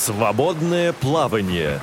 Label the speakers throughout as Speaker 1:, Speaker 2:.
Speaker 1: Свободное плавание.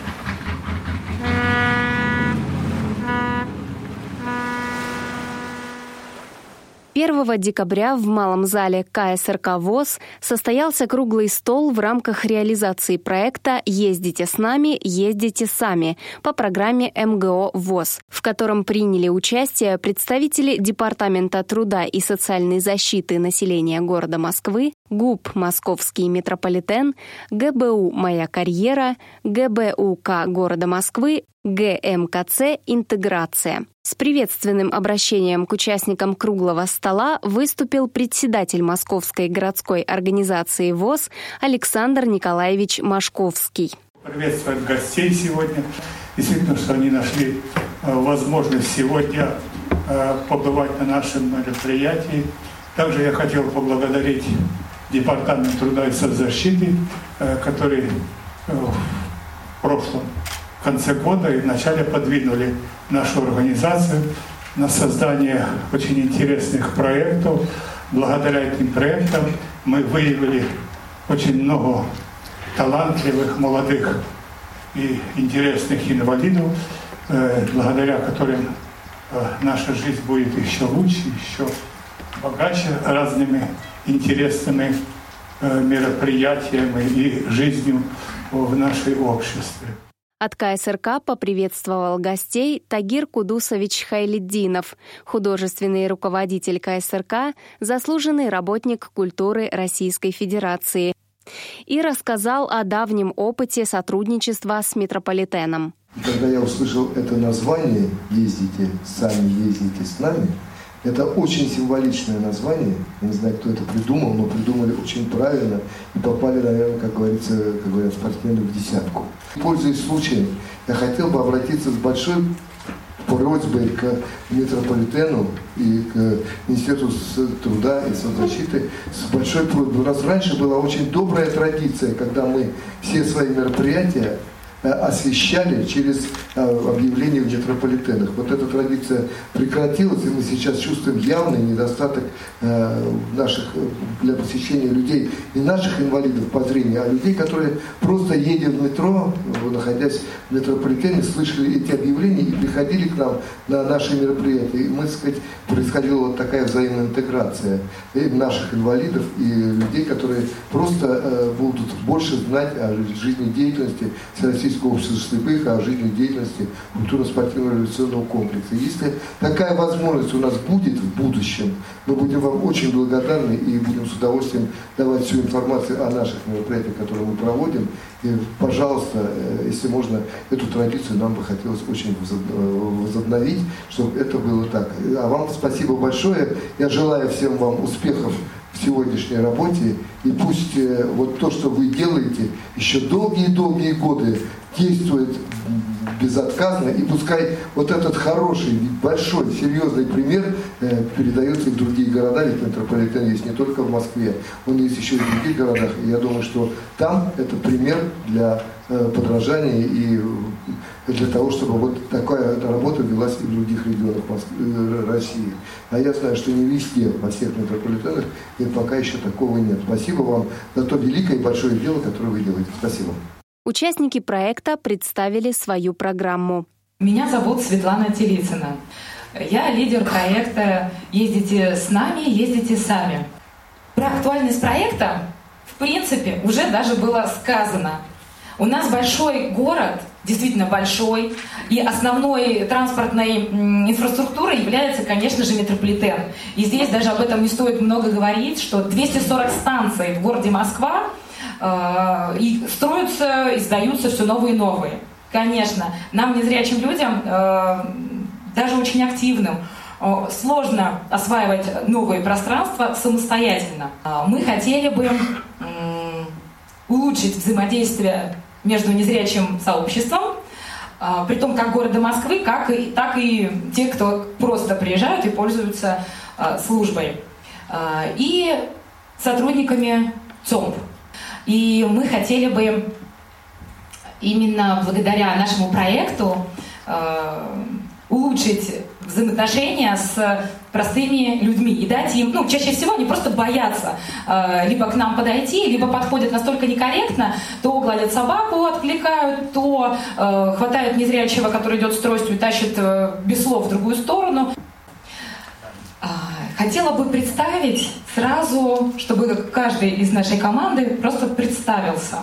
Speaker 2: 1 декабря в Малом зале КСРК ВОЗ состоялся круглый стол в рамках реализации проекта «Ездите с нами, ездите сами» по программе МГО ВОЗ, в котором приняли участие представители Департамента труда и социальной защиты населения города Москвы, ГУП «Московский метрополитен», ГБУ «Моя карьера», ГБУК города Москвы, ГМКЦ «Интеграция». С приветственным обращением к участникам круглого стола выступил председатель Московской городской организации ВОЗ Александр Николаевич Машковский.
Speaker 3: Приветствуем гостей сегодня. Действительно, что они нашли э, возможность сегодня э, побывать на нашем мероприятии. Также я хотел поблагодарить Департамент труда и соцзащиты, э, который в прошлом конце года и вначале подвинули нашу организацию на создание очень интересных проектов. Благодаря этим проектам мы выявили очень много талантливых, молодых и интересных инвалидов, э, благодаря которым э, наша жизнь будет еще лучше, еще богаче разными интересными э, мероприятиями и жизнью в нашей обществе.
Speaker 2: От КСРК поприветствовал гостей Тагир Кудусович Хайлиддинов, художественный руководитель КСРК, заслуженный работник культуры Российской Федерации, и рассказал о давнем опыте сотрудничества с метрополитеном.
Speaker 4: Когда я услышал это название «Ездите сами, ездите с нами», это очень символичное название. Я не знаю, кто это придумал, но придумали очень правильно и попали, наверное, как говорится, как говорят спортсмены, в десятку. Пользуясь случаем, я хотел бы обратиться с большой просьбой к метрополитену и к Министерству труда и соцзащиты с большой просьбой. У нас раньше была очень добрая традиция, когда мы все свои мероприятия освещали через э, объявления в метрополитенах. Вот эта традиция прекратилась, и мы сейчас чувствуем явный недостаток э, наших, для посещения людей, не наших инвалидов по зрению, а людей, которые просто едя в метро, находясь в метрополитене, слышали эти объявления и приходили к нам на наши мероприятия. И мы, так сказать, происходила вот такая взаимная интеграция наших инвалидов и людей, которые просто будут больше знать о жизнедеятельности Всероссийского Российского общества слепых о жизнедеятельности культурно-спортивного революционного комплекса. Если такая возможность у нас будет в будущем, мы будем вам очень благодарны и будем с удовольствием давать всю информацию о наших мероприятиях, которые мы проводим. И, пожалуйста, э, если можно, эту традицию нам бы хотелось очень э, возобновить, чтобы это было так. А вам спасибо большое. Я желаю всем вам успехов сегодняшней работе. И пусть э, вот то, что вы делаете, еще долгие-долгие годы действует безотказно, и пускай вот этот хороший, большой, серьезный пример э, передается и в другие города, ведь метрополитен есть не только в Москве, он есть еще и в других городах, и я думаю, что там это пример для э, подражания и для того, чтобы вот такая работа велась и в других регионах Москвы, э, России. А я знаю, что не везде, во всех метрополитенах, и пока еще такого нет. Спасибо вам за то великое и большое дело, которое вы делаете. Спасибо.
Speaker 2: Участники проекта представили свою программу.
Speaker 5: Меня зовут Светлана Телицына. Я лидер проекта «Ездите с нами, ездите сами». Про актуальность проекта, в принципе, уже даже было сказано. У нас большой город, действительно большой, и основной транспортной инфраструктурой является, конечно же, метрополитен. И здесь даже об этом не стоит много говорить, что 240 станций в городе Москва – и строятся, издаются все новые и новые. Конечно, нам, незрячим людям, э, даже очень активным, э, сложно осваивать новые пространства самостоятельно. Мы хотели бы улучшить взаимодействие между незрячим сообществом, при том как города Москвы, как и, так и те, кто просто приезжают и пользуются службой. И сотрудниками ЦОМП. И мы хотели бы именно благодаря нашему проекту э, улучшить взаимоотношения с простыми людьми и дать им, ну, чаще всего они просто боятся э, либо к нам подойти, либо подходят настолько некорректно, то гладят собаку, откликают, то э, хватают незрячего, который идет с тростью и тащит э, без слов в другую сторону. Хотела бы представить сразу, чтобы каждый из нашей команды просто представился.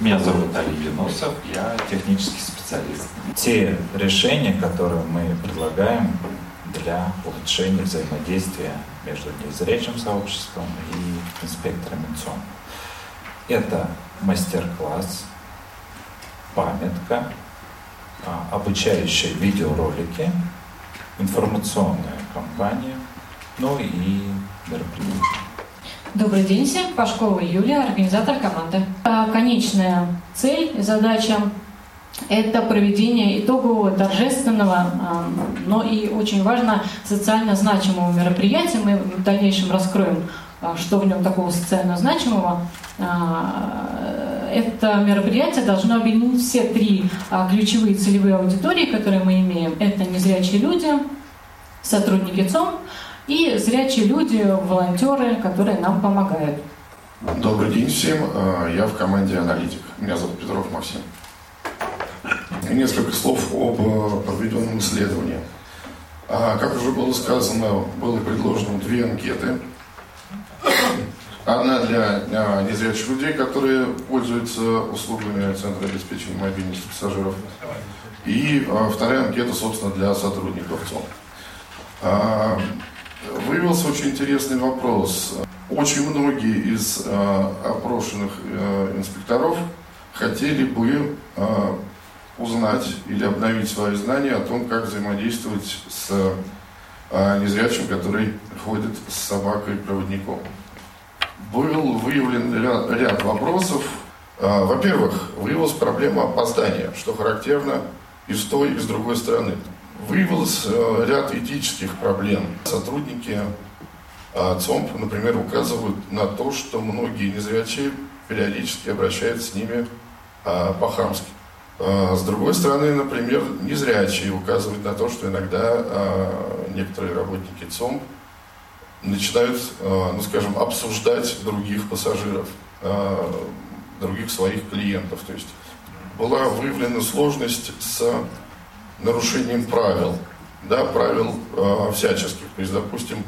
Speaker 6: Меня зовут Али Юнусов, я технический специалист. Те решения, которые мы предлагаем для улучшения взаимодействия между незрячим сообществом и инспекторами ЦОМ. Это мастер-класс, памятка, а, обучающие видеоролики, информационная кампания, ну и мероприятия.
Speaker 7: Добрый день всем. Пашкова Юлия, организатор команды. А, конечная цель задача – это проведение итогового, торжественного, а, но и очень важно социально значимого мероприятия. Мы в дальнейшем раскроем, а, что в нем такого социально значимого. Это мероприятие должно объединить все три ключевые целевые аудитории, которые мы имеем. Это незрячие люди, сотрудники ЦОМ – и зрячие люди, волонтеры, которые нам помогают.
Speaker 8: Добрый день всем. А, я в команде «Аналитик». Меня зовут Петров Максим. Несколько слов об а, проведенном исследовании. А, как уже было сказано, было предложено две анкеты. Одна для незрячих людей, которые пользуются услугами Центра обеспечения мобильности пассажиров. И вторая анкета, собственно, для сотрудников ЦОМ. Выявился очень интересный вопрос. Очень многие из э, опрошенных э, инспекторов хотели бы э, узнать или обновить свои знания о том, как взаимодействовать с незрячим, который ходит с собакой-проводником. Был выявлен ряд, ряд вопросов. Во-первых, выявилась проблема опоздания, что характерно и с той, и с другой стороны выявилось э, ряд этических проблем. Сотрудники э, ЦОМП, например, указывают на то, что многие незрячие периодически обращаются с ними э, по-хамски. С другой стороны, например, незрячие указывают на то, что иногда некоторые работники ЦОМ начинают, ну скажем, обсуждать других пассажиров, других своих клиентов. То есть была выявлена сложность с нарушением правил, да, правил э, всяческих. То есть, допустим,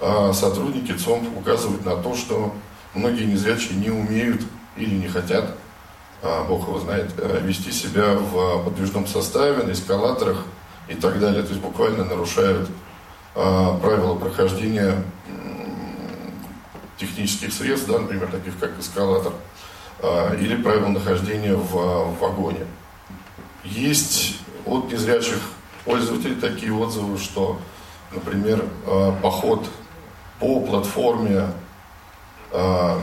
Speaker 8: э, сотрудники ЦОМП указывают на то, что многие незрячие не умеют или не хотят, э, Бог его знает, э, вести себя в подвижном составе, на эскалаторах и так далее. То есть буквально нарушают э, правила прохождения технических средств, да, например, таких как эскалатор, или правила нахождения в вагоне. Есть от незрячих пользователей такие отзывы, что, например, э, поход по платформе э,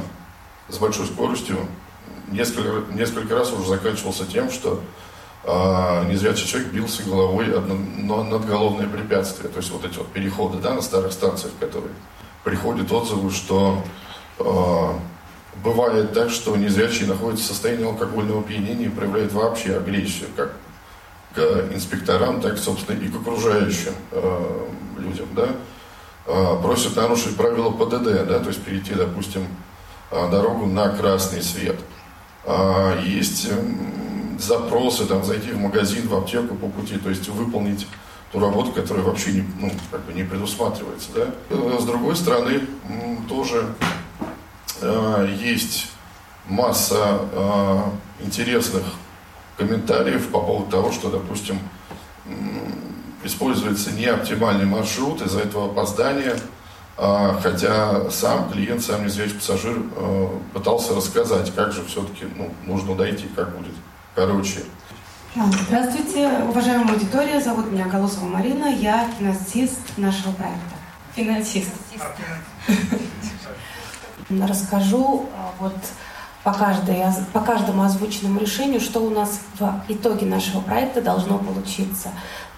Speaker 8: с большой скоростью несколько, несколько раз уже заканчивался тем, что э, незрячий человек бился головой на надголовное препятствие. То есть вот эти вот переходы да, на старых станциях, которые приходят отзывы, что бывает так, что незрячие находятся в состоянии алкогольного опьянения и проявляют вообще агрессию, как инспекторам, так, собственно, и к окружающим э, людям, да, э, просят нарушить правила ПДД, да, то есть перейти, допустим, э, дорогу на красный свет. Э, есть запросы, там, зайти в магазин, в аптеку по пути, то есть выполнить ту работу, которая вообще не, ну, как бы не предусматривается, да. Э, с другой стороны, тоже э, есть масса интересных комментариев по поводу того, что, допустим, используется неоптимальный маршрут, из-за этого опоздания, а, хотя сам клиент, сам незрячий пассажир а, пытался рассказать, как же все-таки ну, нужно дойти, как будет короче.
Speaker 9: Здравствуйте, уважаемая аудитория, зовут меня Голосова Марина, я финансист нашего проекта.
Speaker 5: Финансист.
Speaker 9: Расскажу а, вот по, каждой, по каждому озвученному решению, что у нас в итоге нашего проекта должно получиться.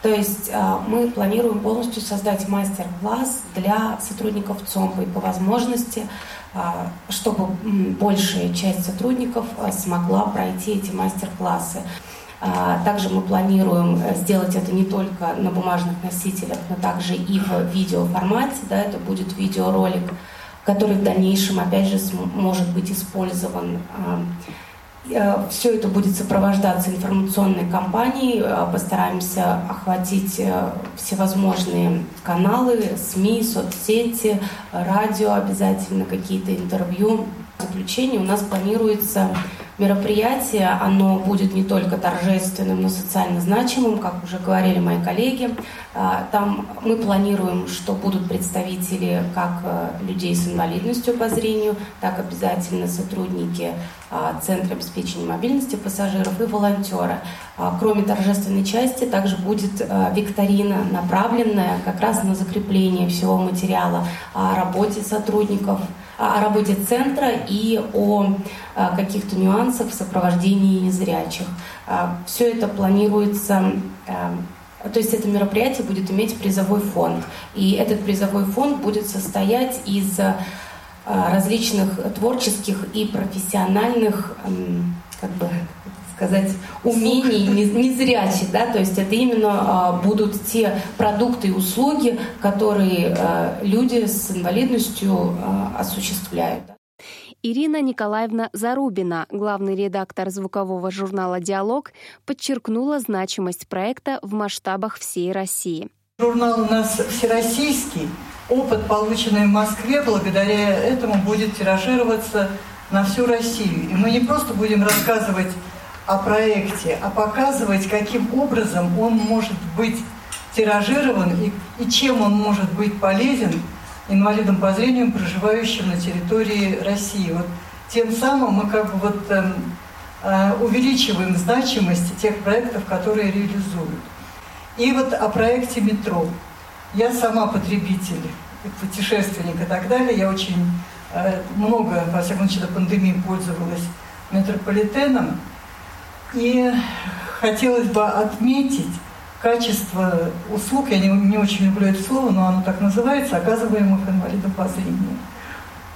Speaker 9: То есть а, мы планируем полностью создать мастер-класс для сотрудников ЦОМПа и по возможности, а, чтобы большая часть сотрудников а, смогла пройти эти мастер-классы. Также мы планируем сделать это не только на бумажных носителях, но также и в видеоформате. Да, это будет видеоролик, который в дальнейшем, опять же, может быть использован Э, Все это будет сопровождаться информационной кампанией. Э, постараемся охватить э, всевозможные каналы, СМИ, соцсети, радио обязательно, какие-то интервью. В заключение у нас планируется мероприятие, оно будет не только торжественным, но социально значимым, как уже говорили мои коллеги. А, там мы планируем, что будут представители как э, людей с инвалидностью по зрению, так обязательно сотрудники а, Центра обеспечения мобильности пассажиров и волонтеры. А, кроме торжественной части, также будет викторина, направленная как раз на закрепление всего материала о работе сотрудников о работе центра и о каких-то нюансах в сопровождении незрячих. Все это планируется то есть это мероприятие будет иметь призовой фонд. И этот призовой фонд будет состоять из различных творческих и профессиональных, как бы сказать, умений незрячих, да, то есть это именно будут те продукты и услуги, которые люди с инвалидностью осуществляют.
Speaker 2: Ирина Николаевна Зарубина, главный редактор звукового журнала «Диалог», подчеркнула значимость проекта в масштабах всей России.
Speaker 10: Журнал у нас всероссийский. Опыт, полученный в Москве, благодаря этому будет тиражироваться на всю Россию. И мы не просто будем рассказывать о проекте, а показывать, каким образом он может быть тиражирован и, и чем он может быть полезен инвалидам по зрению, проживающим на территории России. Вот тем самым мы как бы вот э, э, увеличиваем значимость тех проектов, которые реализуют. И вот о проекте метро. Я сама потребитель, путешественник и так далее. Я очень э, много, во всяком случае, до пандемии пользовалась метрополитеном. И хотелось бы отметить, качество услуг, я не, не очень люблю это слово, но оно так называется, оказываемых инвалидам по зрению.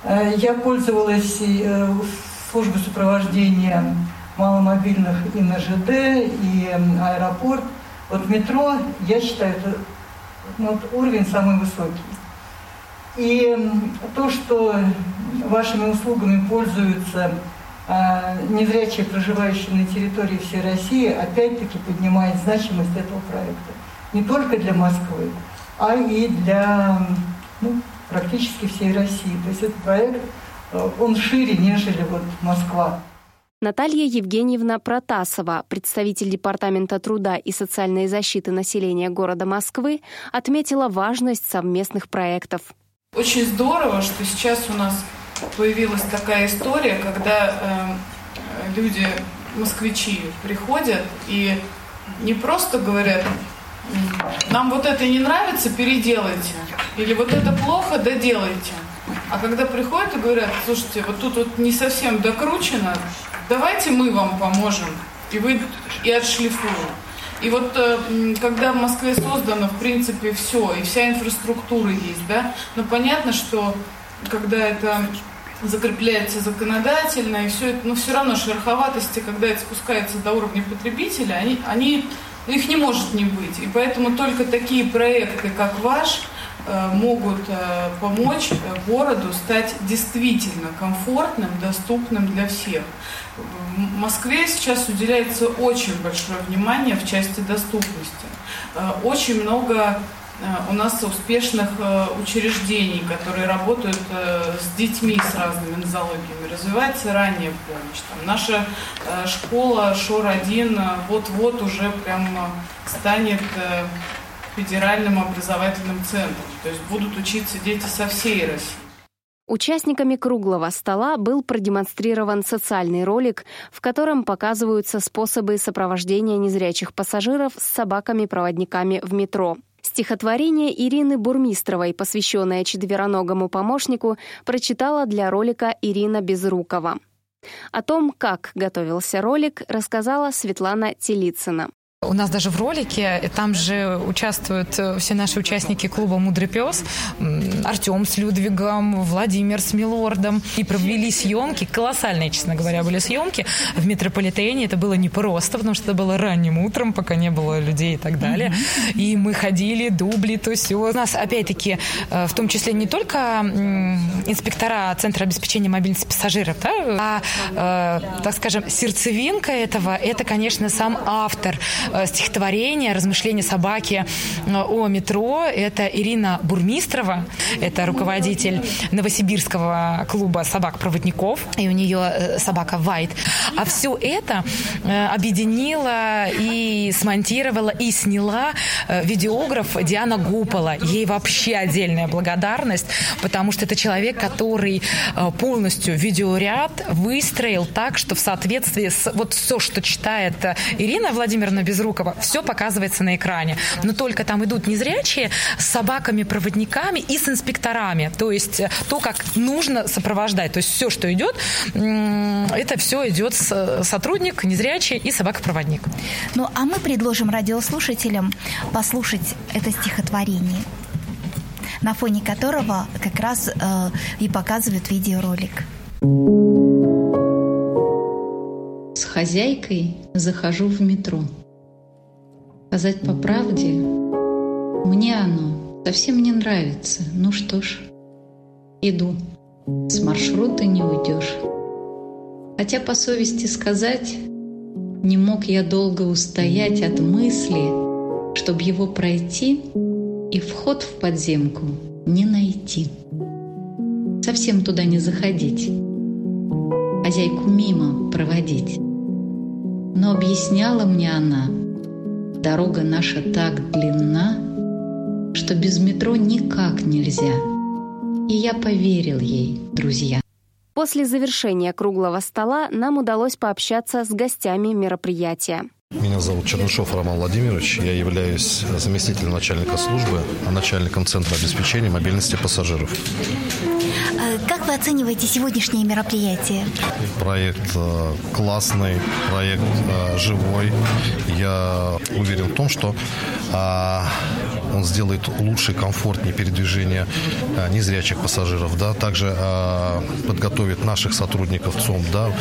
Speaker 10: Э, я пользовалась э, службой сопровождения маломобильных и на ЖД, и аэропорт. Вот метро, я считаю, это ну, уровень самый высокий. И то, что вашими услугами пользуются незрячие, проживающие на территории всей России, опять-таки поднимает значимость этого проекта. Не только для Москвы, а и для ну, практически всей России. То есть этот проект, э, он шире, нежели вот Москва.
Speaker 2: Наталья Евгеньевна Протасова, представитель Департамента труда и социальной защиты населения города Москвы, отметила важность совместных проектов.
Speaker 11: Очень здорово, что сейчас у нас появилась такая история, когда э, люди, москвичи, приходят и не просто говорят, нам вот это не нравится, переделайте. Или вот это плохо, доделайте. А когда приходят и говорят, слушайте, вот тут вот не совсем докручено, давайте мы вам поможем. И вы и отшлифуем. И вот э, когда в Москве создано, в принципе, все, и вся инфраструктура есть, да, но понятно, что когда это закрепляется законодательно, и все это, но все равно шероховатости, когда это спускается до уровня потребителя, они, они, их не может не быть. И поэтому только такие проекты, как ваш, э, могут э, помочь городу стать действительно комфортным, доступным для всех. В Москве сейчас уделяется очень большое внимание в части доступности. Э, очень много Э, у нас успешных э, учреждений, которые работают э, с детьми с разными нозологиями. Развивается ранняя помощь. Там наша школа ШОР-1 вот-вот уже прям станет федеральным образовательным центром. То есть будут учиться дети со всей России.
Speaker 2: Участниками круглого стола был продемонстрирован социальный ролик, в котором показываются способы сопровождения незрячих пассажиров с собаками-проводниками в метро. Стихотворение Ирины Бурмистровой, посвященное четвероногому помощнику, прочитала для ролика Ирина Безрукова. О том, как готовился ролик, рассказала Светлана Телицына.
Speaker 5: У нас даже в ролике, там же участвуют э, все наши участники клуба «Мудрый пес», Артем с Людвигом, Владимир с Милордом. И провели съемки, колоссальные, честно говоря, были съемки в метрополитене. Это было непросто, потому что это было ранним утром, пока не было людей и так далее. Mm-hmm. И мы ходили, дубли, то все. У нас, опять-таки, э, в том числе не только инспектора Центра обеспечения мобильности пассажиров, да, а, э, так скажем, сердцевинка этого, это, конечно, сам автор стихотворение «Размышления собаки э, о метро». Это Ирина Бурмистрова, это руководитель Новосибирского клуба собак-проводников, и у нее э, собака Вайт. А все это объединила и смонтировала, и сняла видеограф Диана Гупола. Ей вообще отдельная благодарность, потому что это человек, который полностью видеоряд выстроил так, что в соответствии с вот все, что читает Ирина Владимировна Безрукова, Безрукова, все показывается на экране. Но только там идут незрячие с собаками-проводниками и с инспекторами. То есть э, то, как нужно сопровождать. То есть все, что идет, это все идет сотрудник, незрячий и собака-проводник.
Speaker 12: Ну, а мы предложим радиослушателям послушать это стихотворение на фоне которого как раз э, и показывают видеоролик.
Speaker 13: С хозяйкой захожу в метро. Сказать по правде, мне оно совсем не нравится. Ну что ж, иду. С маршрута не уйдешь. Хотя по совести сказать, не мог я долго устоять от мысли, чтобы его пройти и вход в подземку не найти. Совсем туда не заходить, хозяйку мимо проводить. Но объясняла мне она — Дорога наша так длинна, что без метро никак нельзя. И я поверил ей, друзья.
Speaker 2: После завершения круглого стола нам удалось пообщаться с гостями мероприятия.
Speaker 14: Меня зовут Чернышов Роман Владимирович. Я являюсь заместителем начальника службы, а начальником Центра обеспечения мобильности пассажиров.
Speaker 12: Э, как вы оцениваете сегодняшнее мероприятие?
Speaker 14: Проект э, классный, проект э, живой. Я уверен в том, что а, он сделает лучше, комфортнее передвижение незрячих пассажиров, да, также а, подготовит наших сотрудников ЦОМ, да,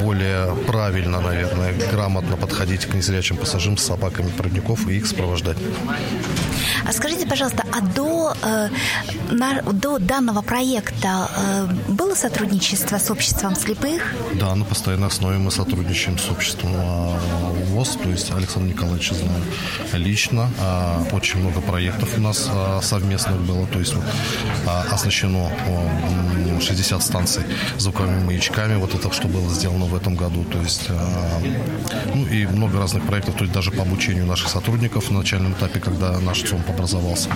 Speaker 14: более правильно, наверное, грамотно подходить к незрячим пассажирам с собаками проводников и их сопровождать.
Speaker 12: А скажите, пожалуйста, а до, э, на, до данного проекта э, было сотрудничество с обществом слепых?
Speaker 14: Да, на постоянной основе мы сотрудничаем с обществом ВОЗ, то есть Александр Николаевич знаю лично. Э, очень много проектов у нас э, совместных было, то есть э, оснащено э, 60 станций звуковыми маячками, вот это, что было сделано в этом году, то есть, ну и много разных проектов, то есть даже по обучению наших сотрудников на начальном этапе, когда наш ЦОМ образовался.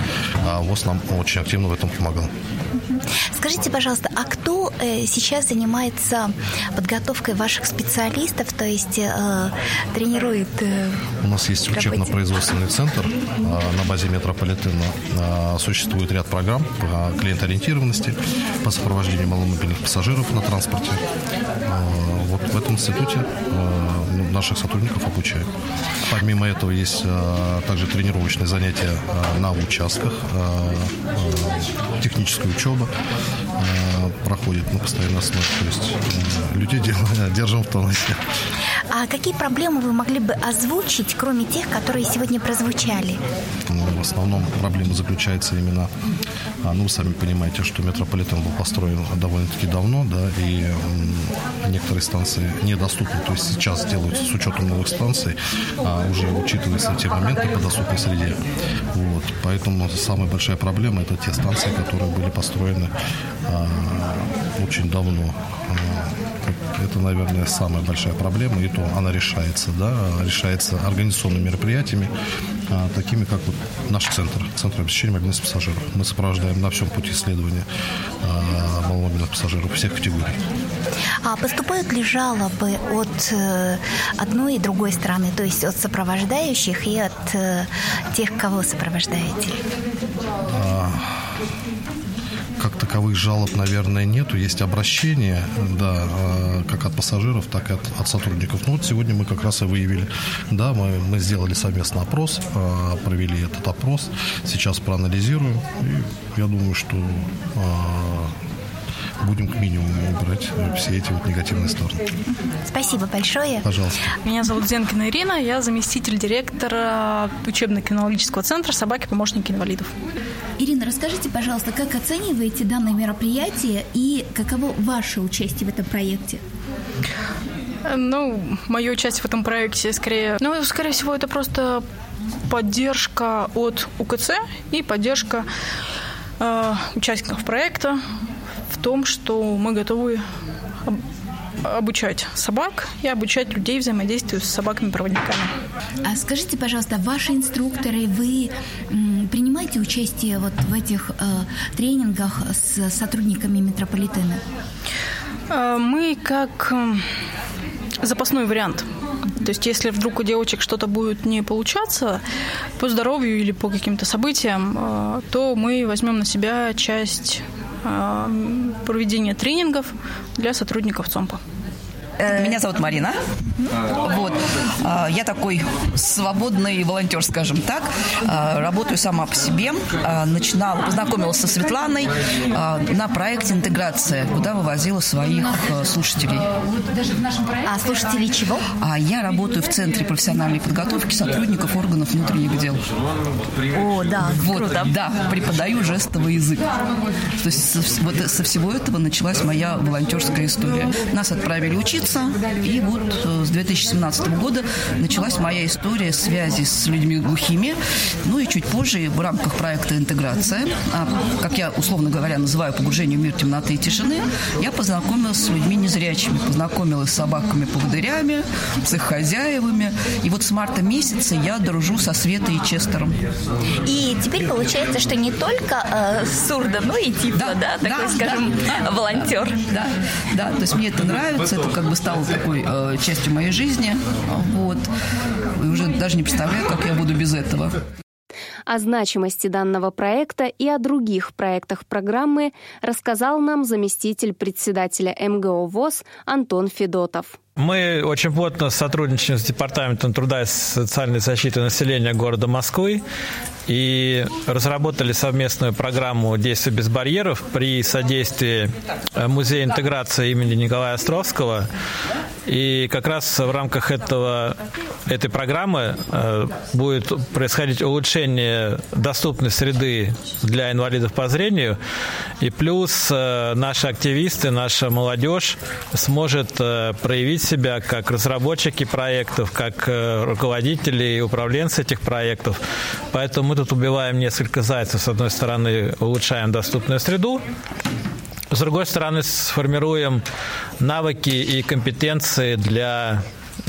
Speaker 14: А ВОЗ нам очень активно в этом помогал.
Speaker 12: Скажите, пожалуйста, а кто э, сейчас занимается подготовкой ваших специалистов, то есть э, тренирует? Э,
Speaker 14: У нас есть учебно-производственный центр э, на базе метрополитена. Э, существует ряд программ по клиентоориентированности, по сопровождению маломобильных пассажиров на транспорте. Вот в этом институте э, ну, наших сотрудников обучают. Помимо этого есть э, также тренировочные занятия э, на участках, техническая учеба проходит на постоянной основе. То есть людей держим в тонусе.
Speaker 12: А какие проблемы вы могли бы озвучить, кроме тех, которые сегодня прозвучали?
Speaker 14: Ну, в основном проблема заключается именно, а, ну, вы сами понимаете, что метрополитен был построен довольно-таки давно, да, и некоторые станции недоступны. То есть сейчас делаются с учетом новых станций, а уже учитываются те моменты по доступной среде. Вот. Поэтому самая большая проблема это те станции, которые были построены а, очень давно. А, это, наверное, самая большая проблема, и то она решается, да, решается организационными мероприятиями, такими как вот наш центр, Центр обеспечения мобильности пассажиров. Мы сопровождаем на всем пути исследования а, маломобильных пассажиров всех категорий.
Speaker 12: А поступают ли жалобы от э, одной и другой стороны, то есть от сопровождающих и от э, тех, кого сопровождаете?
Speaker 14: Как таковых жалоб, наверное, нету. Есть обращения, да, э, как от пассажиров, так и от, от сотрудников. Ну вот сегодня мы как раз и выявили, да, мы, мы сделали совместный опрос, э, провели этот опрос, сейчас проанализируем, и я думаю, что будем к минимуму убрать все эти вот негативные стороны.
Speaker 12: Спасибо большое.
Speaker 14: Пожалуйста.
Speaker 15: Меня зовут Зенкина Ирина, я заместитель директора учебно-кинологического центра «Собаки-помощники инвалидов».
Speaker 12: Ирина, расскажите, пожалуйста, как оцениваете данное мероприятие и каково ваше участие в этом проекте?
Speaker 15: Ну, мое участие в этом проекте скорее... Ну, скорее всего, это просто поддержка от УКЦ и поддержка э, участников проекта том, что мы готовы обучать собак и обучать людей взаимодействию с собаками-проводниками.
Speaker 12: А скажите, пожалуйста, ваши инструкторы, вы принимаете участие вот в этих э, тренингах с сотрудниками метрополитена?
Speaker 15: Э, мы как запасной вариант. То есть, если вдруг у девочек что-то будет не получаться по здоровью или по каким-то событиям, э, то мы возьмем на себя часть проведения тренингов для сотрудников ЦОМПа.
Speaker 16: Э, меня зовут Марина. Вот. А, я такой свободный волонтер, скажем так. А, работаю сама по себе. Начинала, познакомилась со Светланой на проекте «Интеграция», куда вывозила своих слушателей.
Speaker 12: А слушателей чего?
Speaker 16: А я работаю в Центре профессиональной подготовки сотрудников органов внутренних дел.
Speaker 12: О, да,
Speaker 16: вот,
Speaker 12: круто.
Speaker 16: Да, преподаю жестовый язык. То есть вот со всего этого началась моя волонтерская история. Нас отправили учиться. И вот э, с 2017 года началась моя история связи с людьми глухими. Ну и чуть позже в рамках проекта «Интеграция», а, как я условно говоря называю погружение в мир темноты и тишины, я познакомилась с людьми незрячими, познакомилась с собаками-поводырями, с их хозяевами. И вот с марта месяца я дружу со Светой и Честером.
Speaker 12: И теперь получается, что не только э, сурдо, но и типа, да, да, такой, да, скажем, да, волонтер.
Speaker 16: Да, да, то есть мне это нравится, это как бы стало такой э, частью моей жизни. Вот. И уже даже не представляю, как я буду без этого.
Speaker 2: О значимости данного проекта и о других проектах программы рассказал нам заместитель председателя МГО ВОЗ Антон Федотов.
Speaker 17: Мы очень плотно сотрудничаем с Департаментом труда и социальной защиты населения города Москвы и разработали совместную программу «Действия без барьеров» при содействии э, Музея интеграции имени Николая Островского. И как раз в рамках этого, этой программы э, будет происходить улучшение доступной среды для инвалидов по зрению. И плюс э, наши активисты, наша молодежь сможет проявить себя как разработчики проектов, как э, руководители и управленцы этих проектов. Поэтому мы тут убиваем несколько зайцев. С одной стороны, улучшаем доступную среду, с другой стороны, сформируем навыки и компетенции для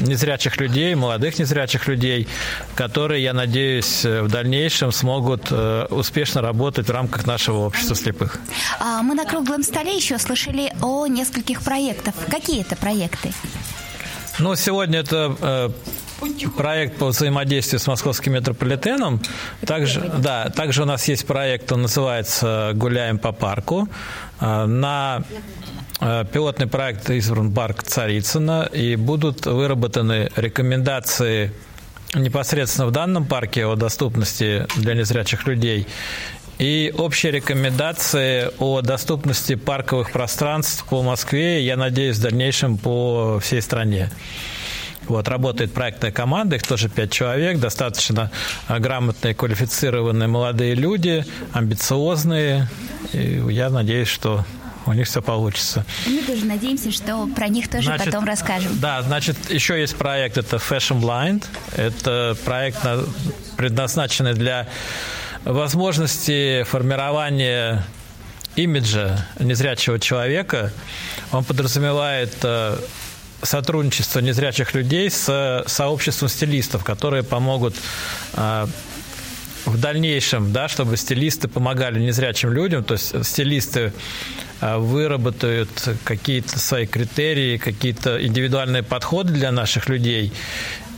Speaker 17: незрячих людей, молодых незрячих людей, которые, я надеюсь, в дальнейшем смогут э, успешно работать в рамках нашего общества слепых.
Speaker 12: А мы на круглом столе еще слышали о нескольких проектах. Какие это проекты?
Speaker 17: Ну, сегодня это э, проект по взаимодействию с московским метрополитеном. Также, да, также у нас есть проект, он называется «Гуляем по парку». Э, на Э, пилотный проект избран парк Царицына, и будут выработаны рекомендации непосредственно в данном парке о доступности для незрячих людей и общие рекомендации о доступности парковых пространств по Москве, я надеюсь, в дальнейшем по всей стране. Вот, работает проектная команда, их тоже пять человек, достаточно грамотные, квалифицированные молодые люди, амбициозные. И я надеюсь, что у них все получится.
Speaker 12: Мы тоже надеемся, что про них тоже значит, потом расскажем.
Speaker 17: Да, значит, еще есть проект, это Fashion Blind. Это проект, предназначенный для возможности формирования имиджа незрячего человека. Он подразумевает э, сотрудничество незрячих людей с сообществом стилистов, которые помогут э, в дальнейшем, да, чтобы стилисты помогали незрячим людям, то есть стилисты а, выработают какие-то свои критерии, какие-то индивидуальные подходы для наших людей.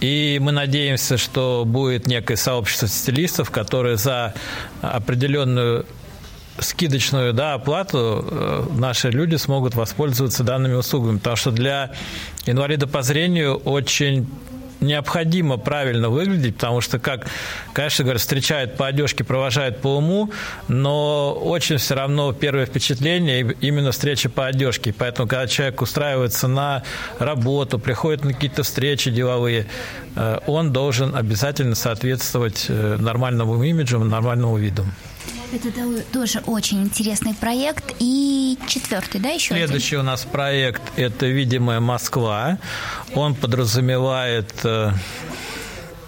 Speaker 17: И мы надеемся, что будет некое сообщество стилистов, которые за определенную скидочную да, оплату э, наши люди смогут воспользоваться данными услугами. Потому что для инвалида по зрению очень необходимо правильно выглядеть, потому что, как, конечно, говорят, встречают по одежке, провожают по уму, но очень все равно первое впечатление именно встреча по одежке. Поэтому, когда человек устраивается на работу, приходит на какие-то встречи деловые, э, он должен обязательно соответствовать э, нормальному имиджу, нормальному виду.
Speaker 12: Это тоже очень интересный проект. И четвертый, да, еще
Speaker 17: Следующий
Speaker 12: один?
Speaker 17: у нас проект – это «Видимая Москва». Он подразумевает э,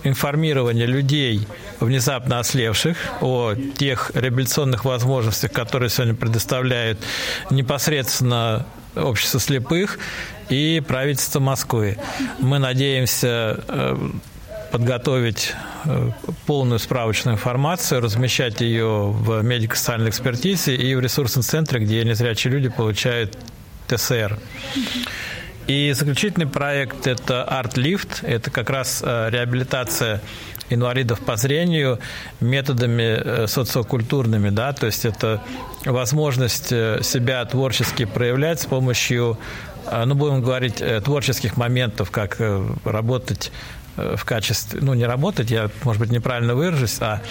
Speaker 17: информирование людей, внезапно ослевших, о тех реабилитационных возможностях, которые сегодня предоставляет непосредственно общество слепых и правительство Москвы. Мы надеемся э, подготовить э, полную справочную информацию, размещать ее в медико-социальной экспертизе и в ресурсном центре, где незрячие люди получают ТСР. И заключительный проект – это «Арт-лифт». Это как раз э, реабилитация инвалидов по зрению методами э, социокультурными, да, то есть это возможность себя творчески проявлять с помощью, ну, будем говорить, творческих моментов, как работать в качестве, ну, не работать, я, может быть, неправильно выражусь, а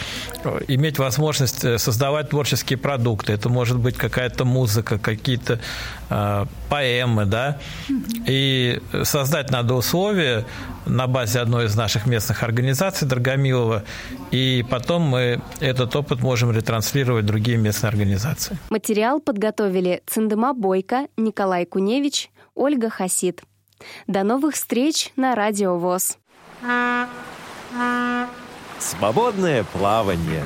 Speaker 17: иметь возможность э, создавать творческие продукты. Это может быть какая-то музыка, какие-то э, поэмы, да, и создать надо условия на базе одной из наших местных организаций Драгомилова, и потом мы этот опыт можем ретранслировать в другие местные организации.
Speaker 2: Материал подготовили Циндема Бойко, Николай Куневич, Ольга Хасид. До новых встреч на Радио ВОЗ.
Speaker 1: Свободное плавание.